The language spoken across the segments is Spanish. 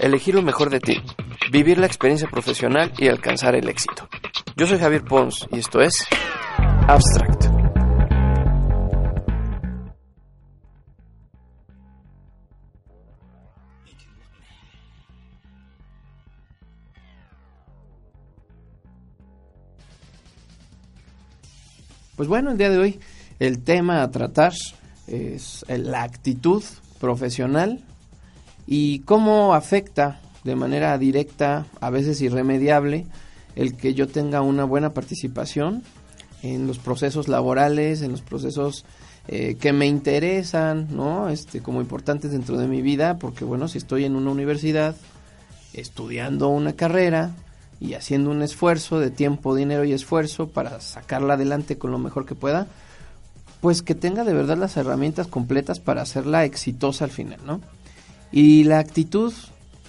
Elegir lo mejor de ti, vivir la experiencia profesional y alcanzar el éxito. Yo soy Javier Pons y esto es Abstract. Pues bueno, el día de hoy el tema a tratar es la actitud profesional y cómo afecta de manera directa, a veces irremediable, el que yo tenga una buena participación en los procesos laborales, en los procesos eh, que me interesan, ¿no? Este, como importantes dentro de mi vida, porque bueno, si estoy en una universidad, estudiando una carrera y haciendo un esfuerzo de tiempo, dinero y esfuerzo para sacarla adelante con lo mejor que pueda, pues que tenga de verdad las herramientas completas para hacerla exitosa al final, ¿no? Y la actitud,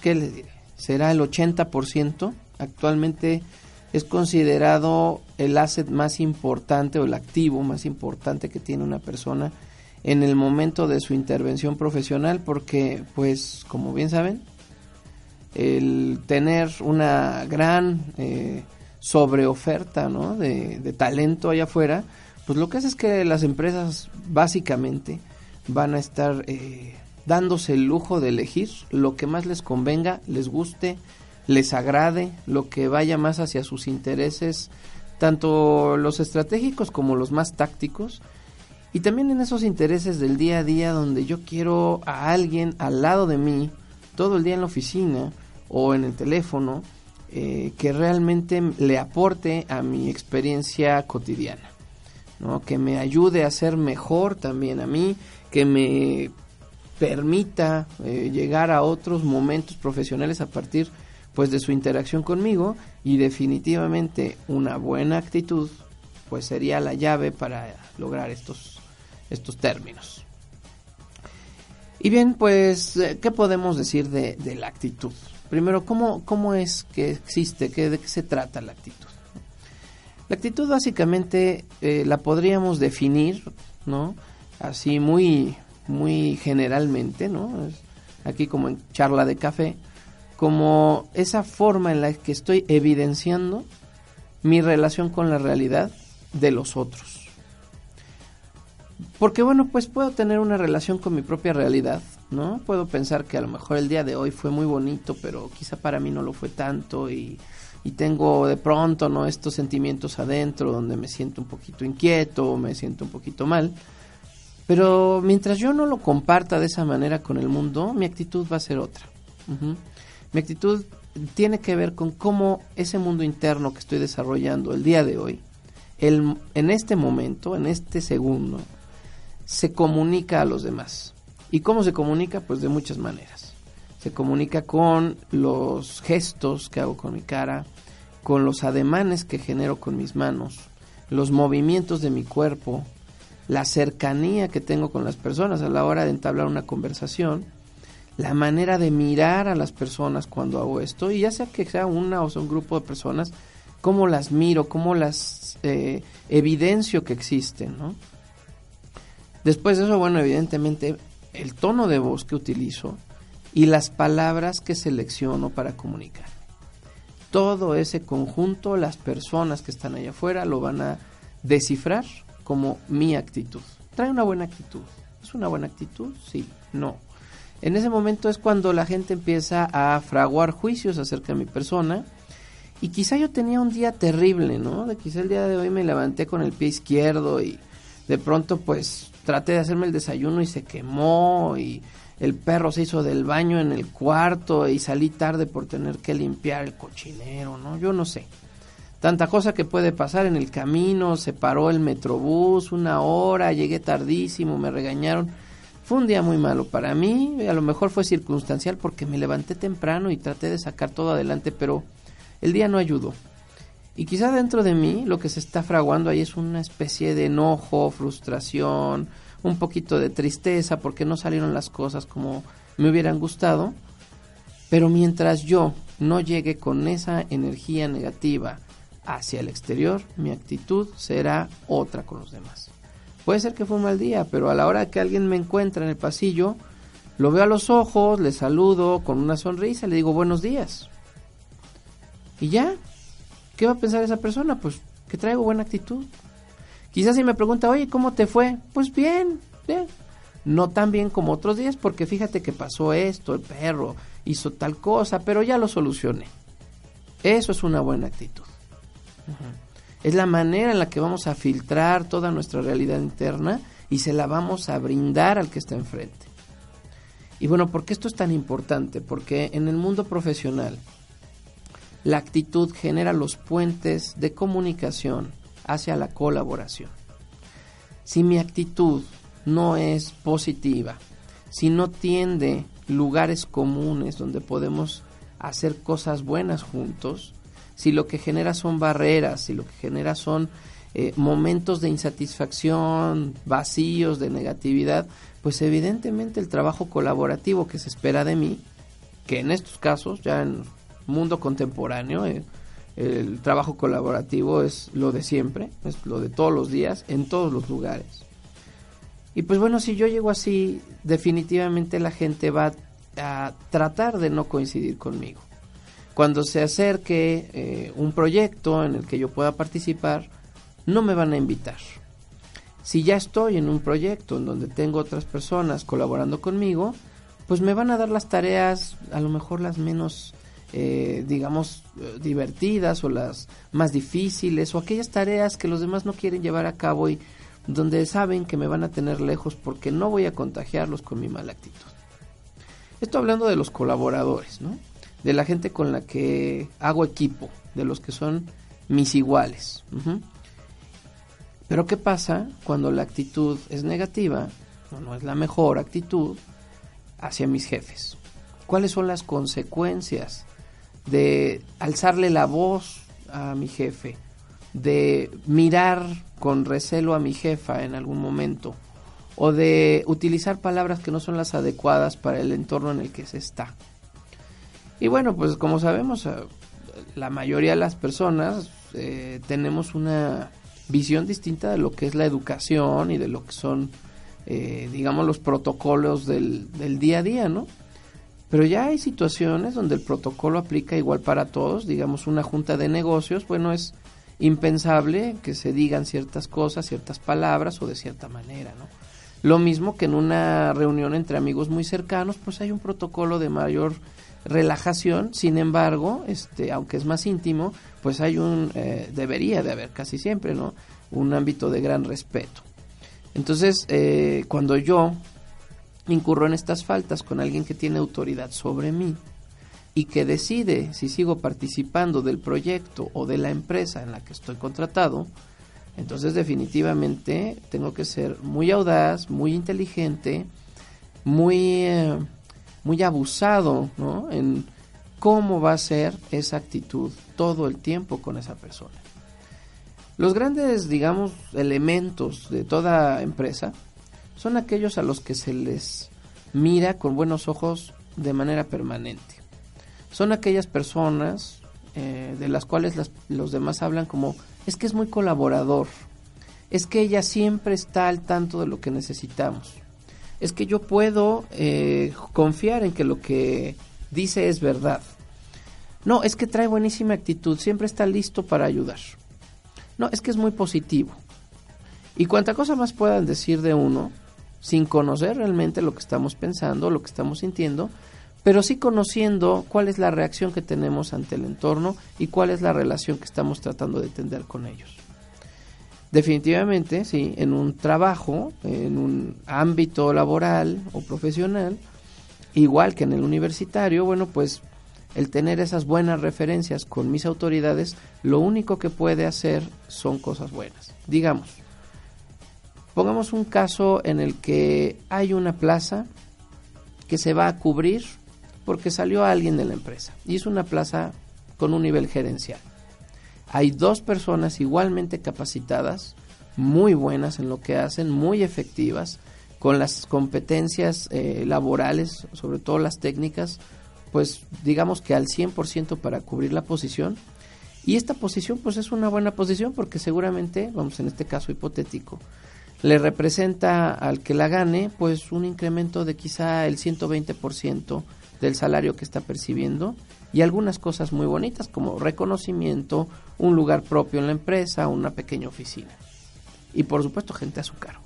¿qué le diré? Será el 80%. Actualmente es considerado el asset más importante o el activo más importante que tiene una persona en el momento de su intervención profesional porque, pues, como bien saben, el tener una gran eh, sobreoferta ¿no? de, de talento allá afuera, pues lo que hace es que las empresas básicamente van a estar eh, dándose el lujo de elegir lo que más les convenga, les guste, les agrade, lo que vaya más hacia sus intereses, tanto los estratégicos como los más tácticos, y también en esos intereses del día a día donde yo quiero a alguien al lado de mí, todo el día en la oficina o en el teléfono, eh, que realmente le aporte a mi experiencia cotidiana, ¿no? que me ayude a ser mejor también a mí, que me permita eh, llegar a otros momentos profesionales a partir pues de su interacción conmigo y definitivamente una buena actitud pues sería la llave para lograr estos estos términos. Y bien, pues, eh, ¿qué podemos decir de, la actitud? Primero, ¿cómo, ¿cómo es que existe? ¿Qué, ¿De qué se trata la actitud? La actitud básicamente eh, la podríamos definir, ¿no? Así muy, muy generalmente, ¿no? Aquí como en charla de café, como esa forma en la que estoy evidenciando mi relación con la realidad de los otros. Porque bueno, pues puedo tener una relación con mi propia realidad, ¿no? Puedo pensar que a lo mejor el día de hoy fue muy bonito, pero quizá para mí no lo fue tanto y, tengo de pronto, ¿no? Estos sentimientos adentro donde me siento un poquito inquieto, me siento un poquito mal. Pero mientras yo no lo comparta de esa manera con el mundo, mi actitud va a ser otra. Mi actitud tiene que ver con cómo ese mundo interno que estoy desarrollando el día de hoy, el, en este momento, en este segundo, se comunica a los demás. ¿Y cómo se comunica? Pues de muchas maneras. Se comunica con los gestos que hago con mi cara, con los ademanes que genero con mis manos, los movimientos de mi cuerpo, la cercanía que tengo con las personas a la hora de entablar una conversación, la manera de mirar a las personas cuando hago esto, y ya sea que sea una o sea un grupo de personas, cómo las miro, cómo las eh, evidencio que existen. Después de eso, bueno, evidentemente el tono de voz que utilizo y las palabras que selecciono para comunicar. Todo ese conjunto, las personas que están allá afuera lo van a descifrar como mi actitud. Trae una buena actitud. ¿Es una buena actitud? Sí, no. En ese momento es cuando la gente empieza a fraguar juicios acerca de mi persona. Y quizá yo tenía un día terrible, ¿no? De quizá el día de hoy me levanté con el pie izquierdo y de pronto pues traté de hacerme el desayuno y se quemó y el perro se hizo del baño en el cuarto y salí tarde por tener que limpiar el cochinero, ¿no? Yo no sé. Tanta cosa que puede pasar en el camino, se paró el metrobús una hora, llegué tardísimo, me regañaron. Fue un día muy malo para mí, a lo mejor fue circunstancial porque me levanté temprano y traté de sacar todo adelante, pero el día no ayudó. Y quizá dentro de mí lo que se está fraguando ahí es una especie de enojo, frustración, un poquito de tristeza porque no salieron las cosas como me hubieran gustado. Pero mientras yo no llegue con esa energía negativa hacia el exterior, mi actitud será otra con los demás. Puede ser que fue un mal día, pero a la hora que alguien me encuentra en el pasillo, lo veo a los ojos, le saludo con una sonrisa, le digo buenos días. Y ya, ¿qué va a pensar esa persona? Pues que traigo buena actitud. Quizás si me pregunta, oye, ¿cómo te fue? Pues bien, bien. No tan bien como otros días, porque fíjate que pasó esto, el perro hizo tal cosa, pero ya lo solucioné. Eso es una buena actitud. Es la manera en la que vamos a filtrar toda nuestra realidad interna y se la vamos a brindar al que está enfrente. Y bueno, ¿por qué esto es tan importante? Porque en el mundo profesional la actitud genera los puentes de comunicación hacia la colaboración. Si mi actitud no es positiva, si no tiende lugares comunes donde podemos hacer cosas buenas juntos, si lo que genera son barreras, si lo que genera son eh, momentos de insatisfacción, vacíos, de negatividad, pues evidentemente el trabajo colaborativo que se espera de mí, que en estos casos, ya en mundo contemporáneo, eh, el trabajo colaborativo es lo de siempre, es lo de todos los días, en todos los lugares. Y pues bueno, si yo llego así, definitivamente la gente va a tratar de no coincidir conmigo. Cuando se acerque eh, un proyecto en el que yo pueda participar, no me van a invitar. Si ya estoy en un proyecto en donde tengo otras personas colaborando conmigo, pues me van a dar las tareas a lo mejor las menos, eh, digamos, eh, divertidas o las más difíciles o aquellas tareas que los demás no quieren llevar a cabo y donde saben que me van a tener lejos porque no voy a contagiarlos con mi mala actitud. Esto hablando de los colaboradores, ¿no? De la gente con la que hago equipo, de los que son mis iguales. Pero ¿qué pasa cuando la actitud es negativa o no es la mejor actitud hacia mis jefes? ¿Cuáles son las consecuencias de alzarle la voz a mi jefe, de mirar con recelo a mi jefa en algún momento o de utilizar palabras que no son las adecuadas para el entorno en el que se está? Y bueno, pues como sabemos, eh, la mayoría de las personas eh, tenemos una visión distinta de lo que es la educación y de lo que son, eh, digamos, los protocolos del, del día a día, ¿no? Pero ya hay situaciones donde el protocolo aplica igual para todos, digamos, una junta de negocios, bueno, es impensable que se digan ciertas cosas, ciertas palabras o de cierta manera, ¿no? Lo mismo que en una reunión entre amigos muy cercanos, pues hay un protocolo de mayor relajación, sin embargo, este, aunque es más íntimo, pues hay un, eh, debería de haber casi siempre, ¿no? Un ámbito de gran respeto. Entonces, eh, cuando yo incurro en estas faltas con alguien que tiene autoridad sobre mí y que decide si sigo participando del proyecto o de la empresa en la que estoy contratado, entonces definitivamente tengo que ser muy audaz, muy inteligente, muy... Eh, muy abusado ¿no? en cómo va a ser esa actitud todo el tiempo con esa persona. Los grandes, digamos, elementos de toda empresa son aquellos a los que se les mira con buenos ojos de manera permanente. Son aquellas personas eh, de las cuales los demás hablan como es que es muy colaborador, es que ella siempre está al tanto de lo que necesitamos es que yo puedo eh, confiar en que lo que dice es verdad. No, es que trae buenísima actitud, siempre está listo para ayudar. No, es que es muy positivo. Y cuanta cosa más puedan decir de uno, sin conocer realmente lo que estamos pensando, lo que estamos sintiendo, pero sí conociendo cuál es la reacción que tenemos ante el entorno y cuál es la relación que estamos tratando de tener con ellos. Definitivamente, sí, en un trabajo, en un ámbito laboral o profesional, igual que en el universitario, bueno, pues el tener esas buenas referencias con mis autoridades, lo único que puede hacer son cosas buenas. Digamos, pongamos un caso en el que hay una plaza que se va a cubrir porque salió alguien de la empresa y es una plaza con un nivel gerencial. Hay dos personas igualmente capacitadas, muy buenas en lo que hacen, muy efectivas, con las competencias eh, laborales, sobre todo las técnicas, pues digamos que al 100% para cubrir la posición. Y esta posición pues es una buena posición porque seguramente, vamos en este caso hipotético, le representa al que la gane pues un incremento de quizá el 120% del salario que está percibiendo y algunas cosas muy bonitas como reconocimiento, un lugar propio en la empresa, una pequeña oficina. Y por supuesto gente a su cargo.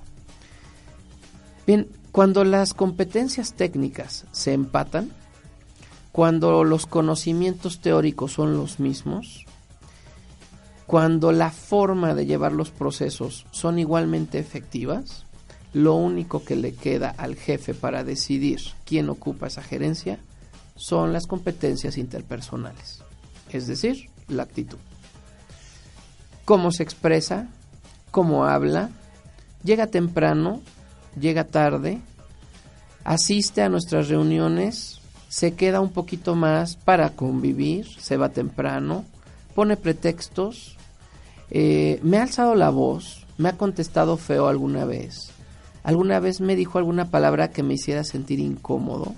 Bien, cuando las competencias técnicas se empatan, cuando los conocimientos teóricos son los mismos, cuando la forma de llevar los procesos son igualmente efectivas, lo único que le queda al jefe para decidir quién ocupa esa gerencia son las competencias interpersonales, es decir, la actitud. Cómo se expresa, cómo habla, llega temprano, llega tarde, asiste a nuestras reuniones, se queda un poquito más para convivir, se va temprano, pone pretextos, eh, me ha alzado la voz, me ha contestado feo alguna vez, alguna vez me dijo alguna palabra que me hiciera sentir incómodo,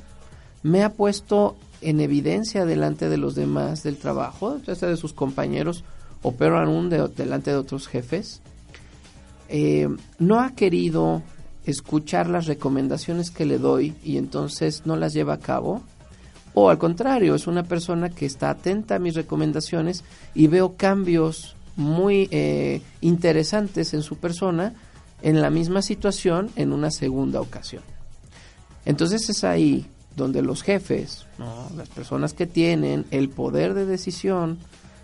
me ha puesto en evidencia delante de los demás del trabajo, sea de sus compañeros o peor aún delante de otros jefes, eh, no ha querido escuchar las recomendaciones que le doy y entonces no las lleva a cabo, o al contrario, es una persona que está atenta a mis recomendaciones y veo cambios muy eh, interesantes en su persona en la misma situación en una segunda ocasión. Entonces es ahí donde los jefes, las personas que tienen el poder de decisión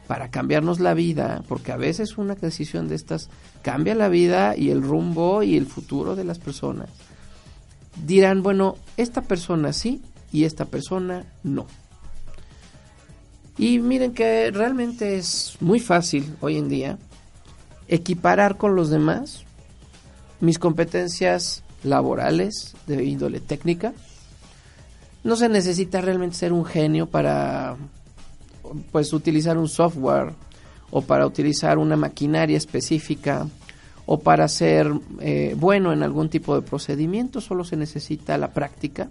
para cambiarnos la vida, porque a veces una decisión de estas cambia la vida y el rumbo y el futuro de las personas, dirán, bueno, esta persona sí y esta persona no. Y miren que realmente es muy fácil hoy en día equiparar con los demás mis competencias laborales de índole técnica. No se necesita realmente ser un genio para pues utilizar un software o para utilizar una maquinaria específica o para ser eh, bueno en algún tipo de procedimiento, solo se necesita la práctica.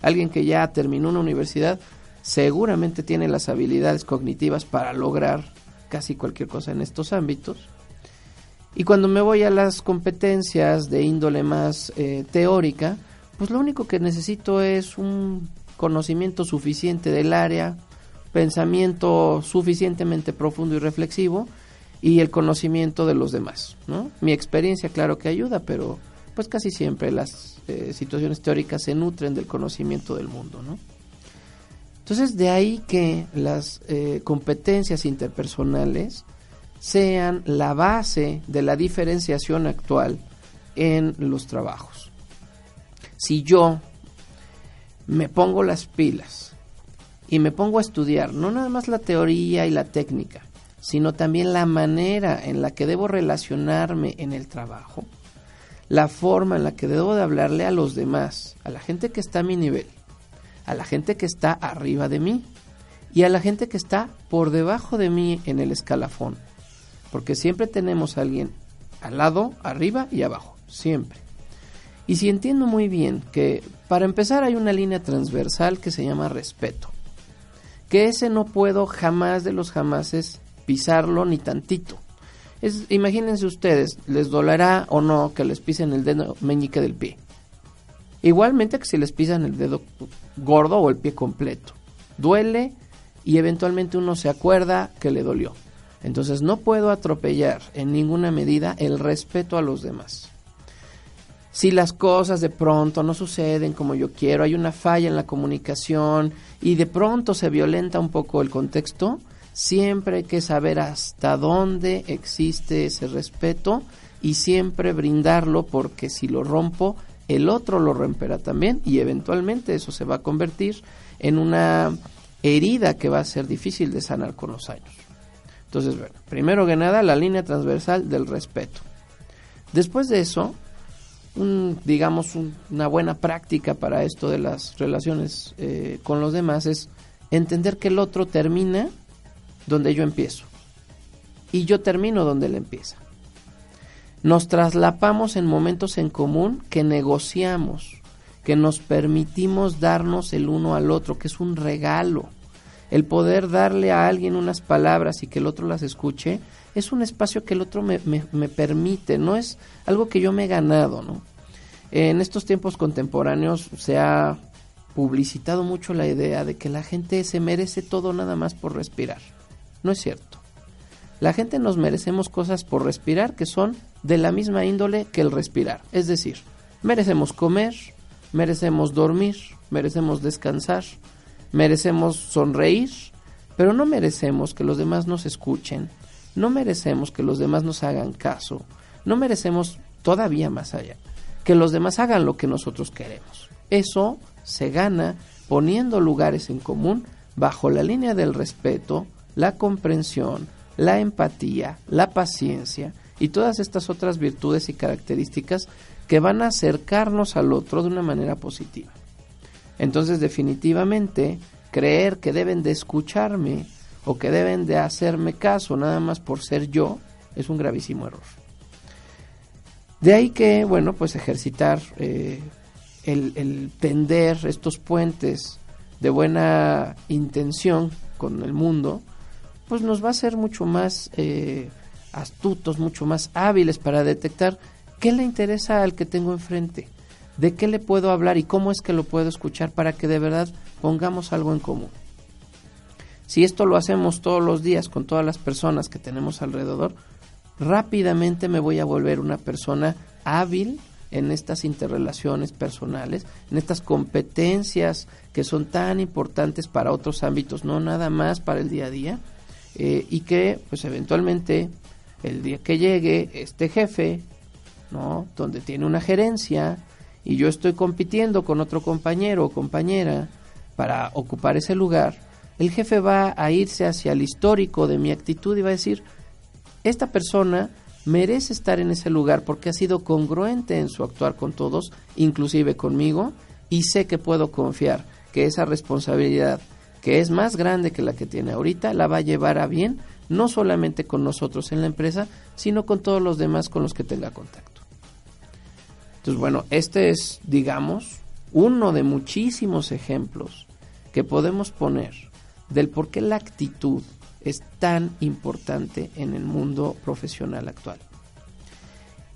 Alguien que ya terminó una universidad seguramente tiene las habilidades cognitivas para lograr casi cualquier cosa en estos ámbitos. Y cuando me voy a las competencias de índole más eh, teórica, pues lo único que necesito es un conocimiento suficiente del área, pensamiento suficientemente profundo y reflexivo y el conocimiento de los demás, ¿no? Mi experiencia claro que ayuda, pero pues casi siempre las eh, situaciones teóricas se nutren del conocimiento del mundo, ¿no? Entonces de ahí que las eh, competencias interpersonales sean la base de la diferenciación actual en los trabajos. Si yo me pongo las pilas y me pongo a estudiar no nada más la teoría y la técnica, sino también la manera en la que debo relacionarme en el trabajo, la forma en la que debo de hablarle a los demás, a la gente que está a mi nivel, a la gente que está arriba de mí y a la gente que está por debajo de mí en el escalafón porque siempre tenemos a alguien al lado, arriba y abajo, siempre. Y si entiendo muy bien que para empezar hay una línea transversal que se llama respeto, que ese no puedo jamás de los jamases pisarlo ni tantito. Imagínense ustedes, les dolerá o no que les pisen el dedo meñique del pie. Igualmente que si les pisan el dedo gordo o el pie completo. Duele y eventualmente uno se acuerda que le dolió. Entonces no puedo atropellar en ninguna medida el respeto a los demás. Si las cosas de pronto no suceden como yo quiero, hay una falla en la comunicación y de pronto se violenta un poco el contexto, siempre hay que saber hasta dónde existe ese respeto y siempre brindarlo porque si lo rompo, el otro lo romperá también y eventualmente eso se va a convertir en una herida que va a ser difícil de sanar con los años. Entonces, bueno, primero que nada, la línea transversal del respeto. Después de eso, digamos, una buena práctica para esto de las relaciones eh, con los demás es entender que el otro termina donde yo empiezo y yo termino donde él empieza. Nos traslapamos en momentos en común que negociamos, que nos permitimos darnos el uno al otro, que es un regalo. El poder darle a alguien unas palabras y que el otro las escuche es un espacio que el otro me, me, permite, no es algo que yo me he ganado, ¿no? En estos tiempos contemporáneos se ha publicitado mucho la idea de que la gente se merece todo nada más por respirar. No es cierto. La gente nos merecemos cosas por respirar que son de la misma índole que el respirar. Es decir, merecemos comer, merecemos dormir, merecemos descansar, merecemos sonreír, pero no merecemos que los demás nos escuchen, no merecemos que los demás nos hagan caso, no merecemos todavía más allá, que los demás hagan lo que nosotros queremos. Eso se gana poniendo lugares en común bajo la línea del respeto, la comprensión, la empatía, la paciencia y todas estas otras virtudes y características que van a acercarnos al otro de una manera positiva. Entonces definitivamente creer que deben de escucharme o que deben de hacerme caso nada más por ser yo es un gravísimo error. De ahí que, bueno, pues ejercitar eh, el, tender estos puentes de buena intención con el mundo, pues nos va a ser mucho más eh, astutos, mucho más hábiles para detectar qué le interesa al que tengo enfrente, de qué le puedo hablar y cómo es que lo puedo escuchar para que de verdad pongamos algo en común. Si esto lo hacemos todos los días con todas las personas que tenemos alrededor, rápidamente me voy a volver una persona hábil en estas interrelaciones personales, en estas competencias que son tan importantes para otros ámbitos, no nada más para el día a día, eh, y que pues eventualmente el día que llegue este jefe, ¿no? Donde tiene una gerencia y yo estoy compitiendo con otro compañero o compañera para ocupar ese lugar, el jefe va a irse hacia el histórico de mi actitud y va a decir, esta persona merece estar en ese lugar porque ha sido congruente en su actuar con todos, inclusive conmigo, y sé que puedo confiar que esa responsabilidad, que es más grande que la que tiene ahorita, la va a llevar a bien no solamente con nosotros en la empresa, sino con todos los demás con los que tenga contacto. Entonces, bueno, este es, digamos, uno de muchísimos ejemplos que podemos poner del por qué la actitud es tan importante en el mundo profesional actual.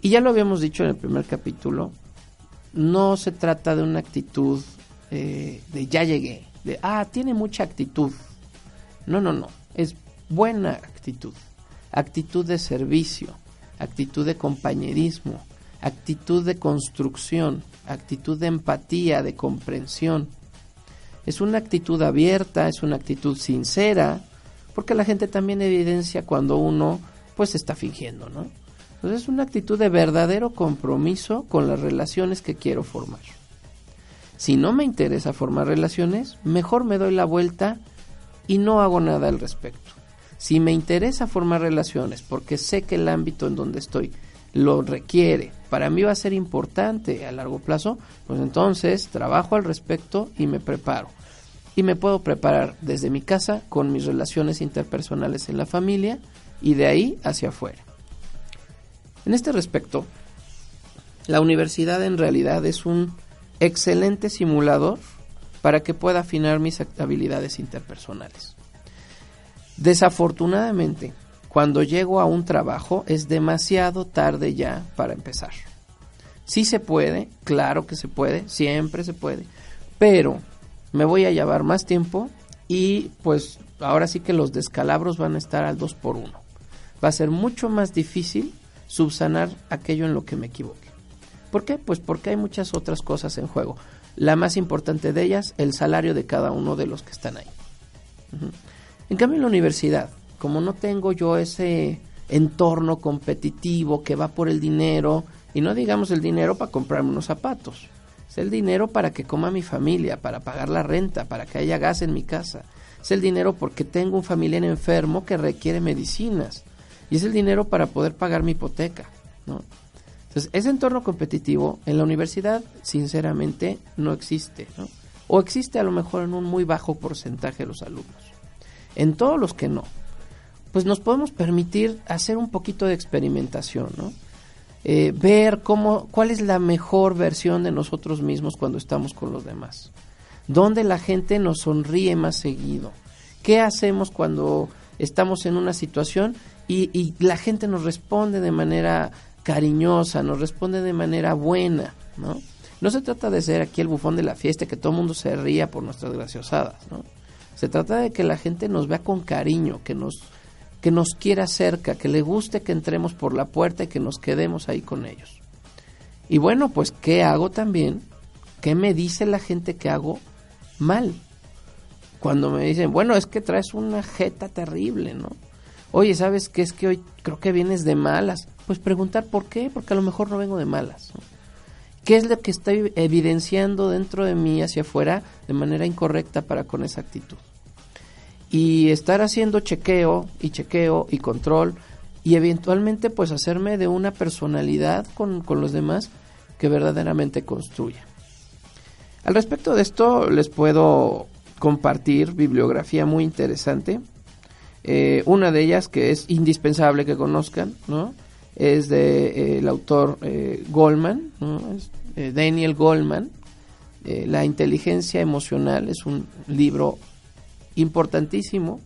Y ya lo habíamos dicho en el primer capítulo, no se trata de una actitud eh, de ya llegué, de, ah, tiene mucha actitud. No, no, no, es buena actitud, actitud de servicio, actitud de compañerismo, actitud de construcción, actitud de empatía, de comprensión. Es una actitud abierta, es una actitud sincera, porque la gente también evidencia cuando uno pues está fingiendo, ¿no? Entonces es una actitud de verdadero compromiso con las relaciones que quiero formar. Si no me interesa formar relaciones, mejor me doy la vuelta y no hago nada al respecto. Si me interesa formar relaciones porque sé que el ámbito en donde estoy lo requiere, para mí va a ser importante a largo plazo, pues entonces trabajo al respecto y me preparo. Y me puedo preparar desde mi casa con mis relaciones interpersonales en la familia y de ahí hacia afuera. En este respecto, la universidad en realidad es un excelente simulador para que pueda afinar mis habilidades interpersonales. Desafortunadamente, cuando llego a un trabajo es demasiado tarde ya para empezar. Sí se puede, claro que se puede, siempre se puede, pero me voy a llevar más tiempo y pues ahora sí que los descalabros van a estar al 2 por 1. Va a ser mucho más difícil subsanar aquello en lo que me equivoque. ¿Por qué? Pues porque hay muchas otras cosas en juego. La más importante de ellas, el salario de cada uno de los que están ahí. En cambio, en la universidad, como no tengo yo ese entorno competitivo que va por el dinero, y no digamos el dinero para comprarme unos zapatos, es el dinero para que coma mi familia, para pagar la renta, para que haya gas en mi casa, es el dinero porque tengo un familiar enfermo que requiere medicinas, y es el dinero para poder pagar mi hipoteca, ¿no? Entonces, ese entorno competitivo en la universidad, sinceramente, no existe, ¿no? O existe a lo mejor en un muy bajo porcentaje de los alumnos. En todos los que no, pues nos podemos permitir hacer un poquito de experimentación, ¿no? Eh, ver cómo, cuál es la mejor versión de nosotros mismos cuando estamos con los demás. Dónde la gente nos sonríe más seguido. ¿Qué hacemos cuando estamos en una situación y, y la gente nos responde de manera cariñosa, nos responde de manera buena, ¿no? No se trata de ser aquí el bufón de la fiesta, que todo el mundo se ría por nuestras graciosadas, ¿no? Se trata de que la gente nos vea con cariño, que nos, que nos quiera cerca, que le guste que entremos por la puerta y que nos quedemos ahí con ellos. Y bueno, pues, ¿qué hago también? ¿Qué me dice la gente que hago mal? Cuando me dicen, bueno, es que traes una jeta terrible, ¿no? Oye, ¿sabes qué es que hoy creo que vienes de malas? Pues preguntar por qué, porque a lo mejor no vengo de malas. ¿Qué es lo que estoy evidenciando dentro de mí hacia afuera de manera incorrecta para con esa actitud? Y estar haciendo chequeo y chequeo y control y eventualmente pues hacerme de una personalidad con, con los demás que verdaderamente construya. Al respecto de esto les puedo compartir bibliografía muy interesante. Eh, una de ellas que es indispensable que conozcan, ¿no? es de eh, el autor eh, Goldman, eh, Daniel Goldman. la inteligencia emocional es un libro importantísimo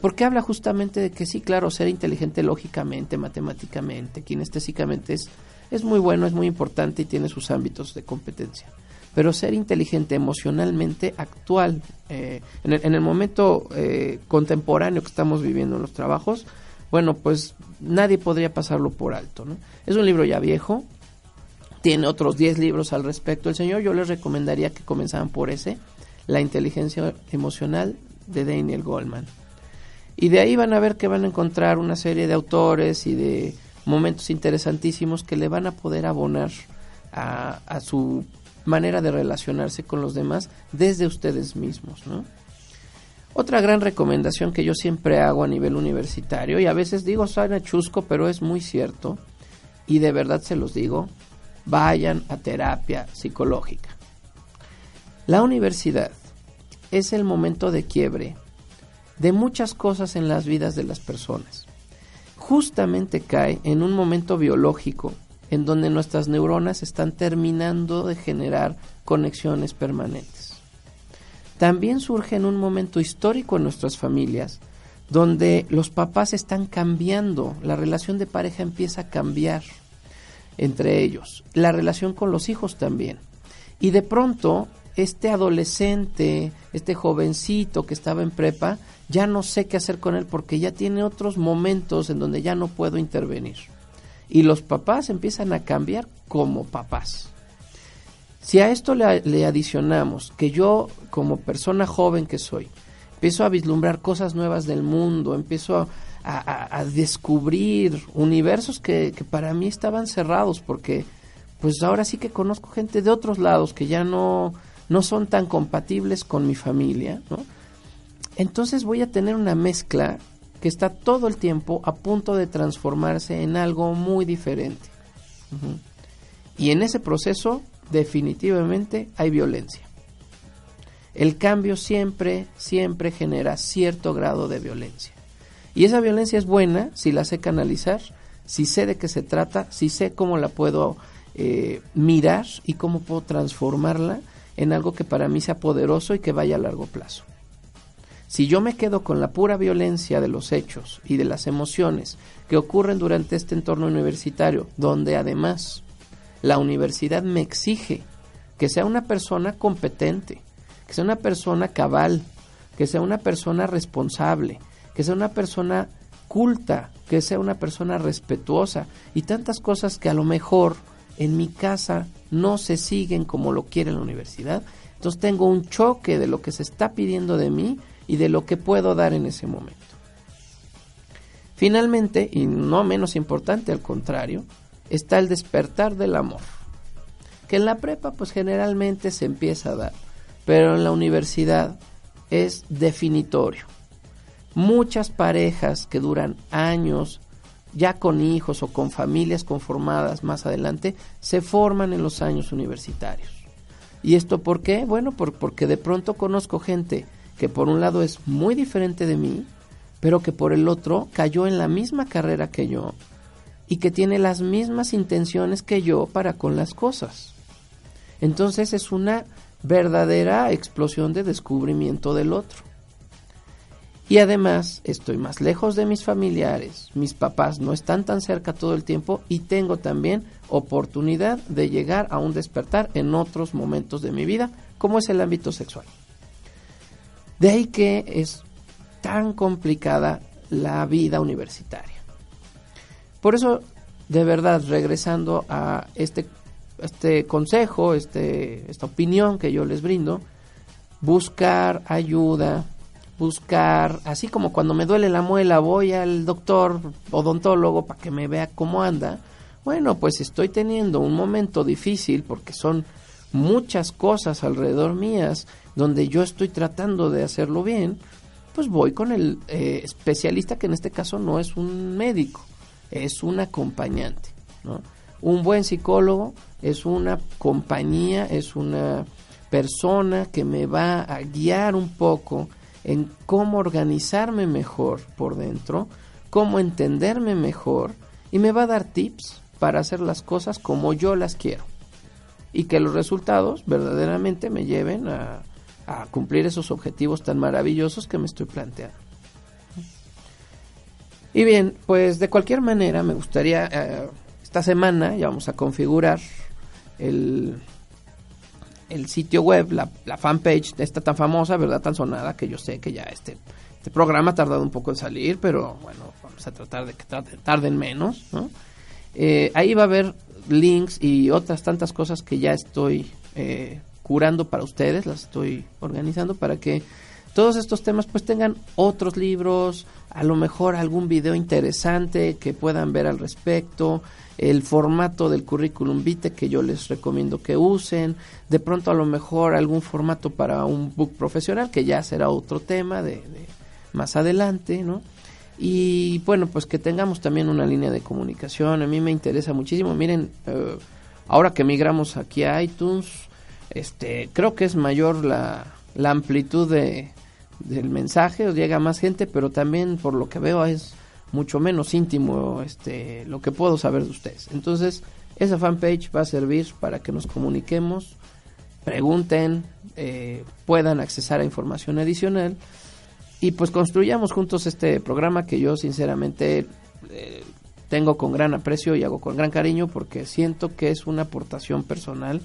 porque habla justamente de que sí, claro, ser inteligente lógicamente, matemáticamente, kinestésicamente es, es muy bueno, es muy importante y tiene sus ámbitos de competencia. Pero ser inteligente emocionalmente actual, en el, en, el, momento contemporáneo que estamos viviendo en los trabajos, bueno, pues nadie podría pasarlo por alto. ¿no? Es un libro ya viejo, tiene otros 10 libros al respecto. El señor yo les recomendaría que comenzaran por ese, La inteligencia emocional de Daniel Goldman. Y de ahí van a ver que van a encontrar una serie de autores y de momentos interesantísimos que le van a poder abonar a, su manera de relacionarse con los demás desde ustedes mismos. Otra gran recomendación que yo siempre hago a nivel universitario, y a veces digo suena chusco, pero es muy cierto, y de verdad se los digo, vayan a terapia psicológica. La universidad es el momento de quiebre de muchas cosas en las vidas de las personas. Justamente cae en un momento biológico en donde nuestras neuronas están terminando de generar conexiones permanentes también surge en un momento histórico en nuestras familias, donde los papás están cambiando, la relación de pareja empieza a cambiar entre ellos, la relación con los hijos también. Y de pronto, este adolescente, este jovencito que estaba en prepa, ya no sé qué hacer con él porque ya tiene otros momentos en donde ya no puedo intervenir. Y los papás empiezan a cambiar como papás. Si a esto le, adicionamos que yo, como persona joven que soy, empiezo a vislumbrar cosas nuevas del mundo, empiezo a, descubrir universos que, para mí estaban cerrados, porque pues ahora sí que conozco gente de otros lados que ya no, no son tan compatibles con mi familia. Entonces voy a tener una mezcla que está todo el tiempo a punto de transformarse en algo muy diferente. Y en ese proceso definitivamente hay violencia. El cambio siempre, siempre genera cierto grado de violencia. Y esa violencia es buena si la sé canalizar, si sé de qué se trata, si sé cómo la puedo eh, mirar y cómo puedo transformarla en algo que para mí sea poderoso y que vaya a largo plazo. Si yo me quedo con la pura violencia de los hechos y de las emociones que ocurren durante este entorno universitario, donde además la universidad me exige que sea una persona competente, que sea una persona cabal, que sea una persona responsable, que sea una persona culta, que sea una persona respetuosa y tantas cosas que a lo mejor en mi casa no se siguen como lo quiere la universidad, entonces tengo un choque de lo que se está pidiendo de mí y de lo que puedo dar en ese momento. Finalmente, y no menos importante, al contrario, está el despertar del amor, que en la prepa pues generalmente se empieza a dar, pero en la universidad es definitorio. Muchas parejas que duran años ya con hijos o con familias conformadas más adelante, se forman en los años universitarios. ¿Y esto por qué? Bueno, porque de pronto conozco gente que por un lado es muy diferente de mí, pero que por el otro cayó en la misma carrera que yo y que tiene las mismas intenciones que yo para con las cosas. Entonces es una verdadera explosión de descubrimiento del otro. Y además estoy más lejos de mis familiares, mis papás no están tan cerca todo el tiempo y tengo también oportunidad de llegar a un despertar en otros momentos de mi vida, como es el ámbito sexual. De ahí que es tan complicada la vida universitaria. Por eso, de verdad, regresando a este, este consejo, este, esta opinión que yo les brindo, buscar ayuda, buscar, así como cuando me duele la muela voy al doctor odontólogo para que me vea cómo anda. Bueno, pues estoy teniendo un momento difícil porque son muchas cosas alrededor mías donde yo estoy tratando de hacerlo bien, pues voy con el eh, especialista que en este caso no es un médico, es un acompañante. Un buen psicólogo es una compañía, es una persona que me va a guiar un poco en cómo organizarme mejor por dentro, cómo entenderme mejor y me va a dar tips para hacer las cosas como yo las quiero y que los resultados verdaderamente me lleven a, cumplir esos objetivos tan maravillosos que me estoy planteando. Y bien, pues de cualquier manera me gustaría, eh, esta semana ya vamos a configurar el, el sitio web, la, la fanpage, esta tan famosa, ¿verdad? Tan sonada, que yo sé que ya este, este programa ha tardado un poco en salir, pero bueno, vamos a tratar de que tarden menos, ¿no? Eh, ahí va a haber links y otras tantas cosas que ya estoy eh, curando para ustedes, las estoy organizando para que todos estos temas pues tengan otros libros, a lo mejor algún video interesante que puedan ver al respecto, el formato del currículum vitae que yo les recomiendo que usen, de pronto a lo mejor algún formato para un book profesional que ya será otro tema de, más adelante, ¿no? Y bueno, pues que tengamos también una línea de comunicación, a mí me interesa muchísimo, miren, eh, ahora que migramos aquí a iTunes, este, creo que es mayor la, la amplitud de, del mensaje, llega más gente, pero también por lo que veo es mucho menos íntimo este, lo que puedo saber de ustedes. Entonces, esa fanpage va a servir para que nos comuniquemos, pregunten, eh, puedan accesar a información adicional y pues construyamos juntos este programa que yo sinceramente eh, tengo con gran aprecio y hago con gran cariño porque siento que es una aportación personal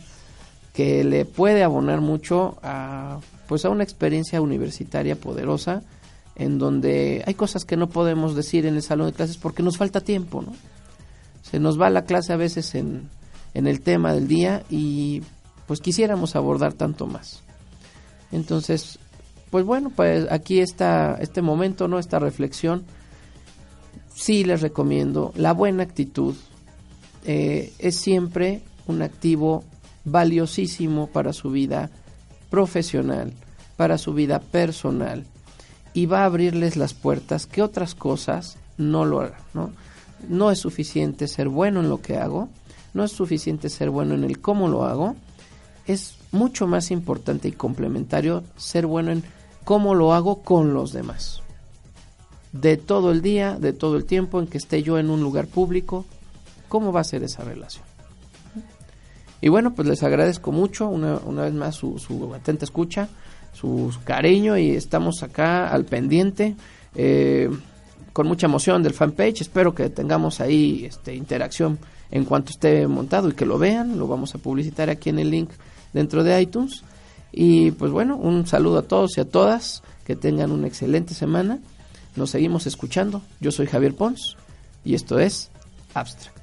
que le puede abonar mucho a pues a una experiencia universitaria poderosa en donde hay cosas que no podemos decir en el salón de clases porque nos falta tiempo, ¿no? Se nos va la clase a veces en, en el tema del día y pues quisiéramos abordar tanto más. Entonces, pues bueno, pues aquí está este momento, ¿no? Esta reflexión. Sí les recomiendo la buena actitud. Eh, es siempre un activo valiosísimo para su vida profesional, para su vida personal y va a abrirles las puertas que otras cosas no lo harán, ¿no? No es suficiente ser bueno en lo que hago, no es suficiente ser bueno en el cómo lo hago, es mucho más importante y complementario ser bueno en cómo lo hago con los demás. De todo el día, de todo el tiempo en que esté yo en un lugar público, ¿cómo va a ser esa relación? Y bueno, pues les agradezco mucho una, una vez más su, su, atenta escucha, su, cariño y estamos acá al pendiente. Eh, con mucha emoción del fanpage. Espero que tengamos ahí este, interacción en cuanto esté montado y que lo vean. Lo vamos a publicitar aquí en el link dentro de iTunes. Y pues bueno, un saludo a todos y a todas. Que tengan una excelente semana. Nos seguimos escuchando. Yo soy Javier Pons y esto es Abstract.